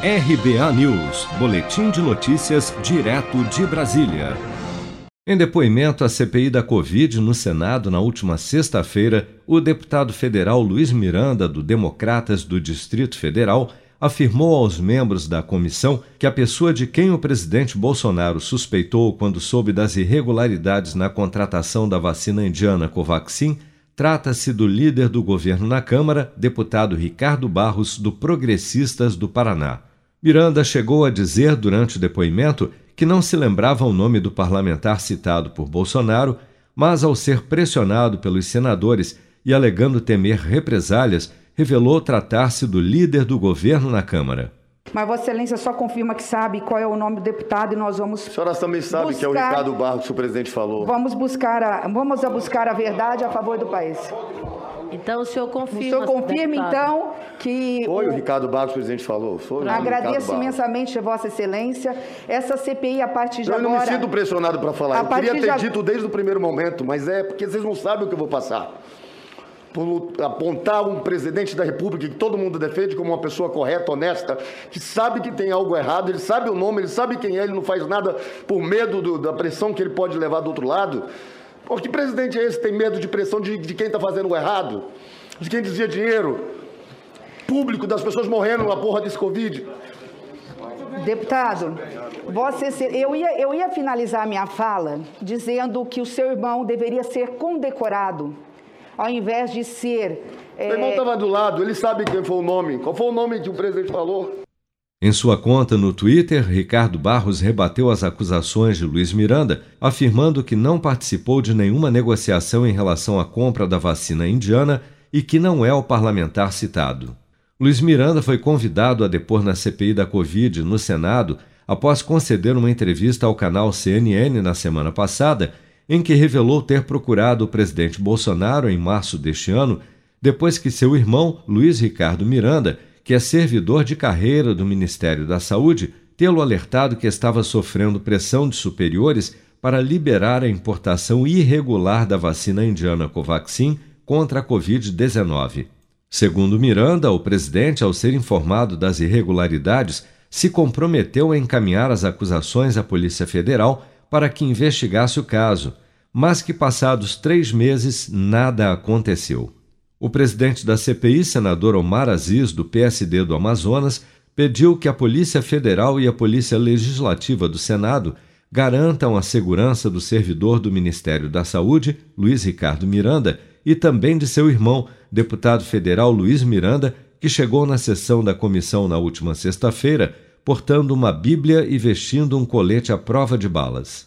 RBA News, Boletim de Notícias, direto de Brasília. Em depoimento à CPI da Covid no Senado na última sexta-feira, o deputado federal Luiz Miranda, do Democratas do Distrito Federal, afirmou aos membros da comissão que a pessoa de quem o presidente Bolsonaro suspeitou quando soube das irregularidades na contratação da vacina indiana Covaxin trata-se do líder do governo na Câmara, deputado Ricardo Barros, do Progressistas do Paraná. Miranda chegou a dizer durante o depoimento que não se lembrava o nome do parlamentar citado por Bolsonaro, mas ao ser pressionado pelos senadores e alegando temer represálias, revelou tratar-se do líder do governo na Câmara. Mas Vossa Excelência só confirma que sabe qual é o nome do deputado e nós vamos. A senhora também sabe buscar, que é o Ricardo Barros que o presidente falou. Vamos buscar a, vamos a buscar a verdade a favor do país. Então o senhor confirma. O senhor confirma, então, que. Foi o, o Ricardo Barros presidente falou. Foi Agradeço imensamente, Vossa Excelência. Essa CPI, a partir de eu agora. Eu não me sinto pressionado para falar. Eu queria ter de... dito desde o primeiro momento, mas é porque vocês não sabem o que eu vou passar. Por apontar um presidente da República que todo mundo defende como uma pessoa correta, honesta, que sabe que tem algo errado, ele sabe o nome, ele sabe quem é, ele não faz nada por medo do, da pressão que ele pode levar do outro lado. Pô, que presidente é esse que tem medo de pressão de, de quem está fazendo o errado? De quem dizia dinheiro público das pessoas morrendo na porra desse Covid? Deputado, você, eu, ia, eu ia finalizar a minha fala dizendo que o seu irmão deveria ser condecorado, ao invés de ser. É... Meu irmão estava do lado, ele sabe quem foi o nome. Qual foi o nome que o presidente falou? Em sua conta no Twitter, Ricardo Barros rebateu as acusações de Luiz Miranda, afirmando que não participou de nenhuma negociação em relação à compra da vacina indiana e que não é o parlamentar citado. Luiz Miranda foi convidado a depor na CPI da Covid no Senado após conceder uma entrevista ao canal CNN na semana passada, em que revelou ter procurado o presidente Bolsonaro em março deste ano, depois que seu irmão, Luiz Ricardo Miranda, que é servidor de carreira do Ministério da Saúde, tê-lo alertado que estava sofrendo pressão de superiores para liberar a importação irregular da vacina indiana Covaxin contra a Covid-19. Segundo Miranda, o presidente, ao ser informado das irregularidades, se comprometeu a encaminhar as acusações à Polícia Federal para que investigasse o caso, mas que passados três meses nada aconteceu. O presidente da CPI, senador Omar Aziz, do PSD do Amazonas, pediu que a Polícia Federal e a Polícia Legislativa do Senado garantam a segurança do servidor do Ministério da Saúde, Luiz Ricardo Miranda, e também de seu irmão, deputado federal Luiz Miranda, que chegou na sessão da comissão na última sexta-feira portando uma Bíblia e vestindo um colete à prova de balas.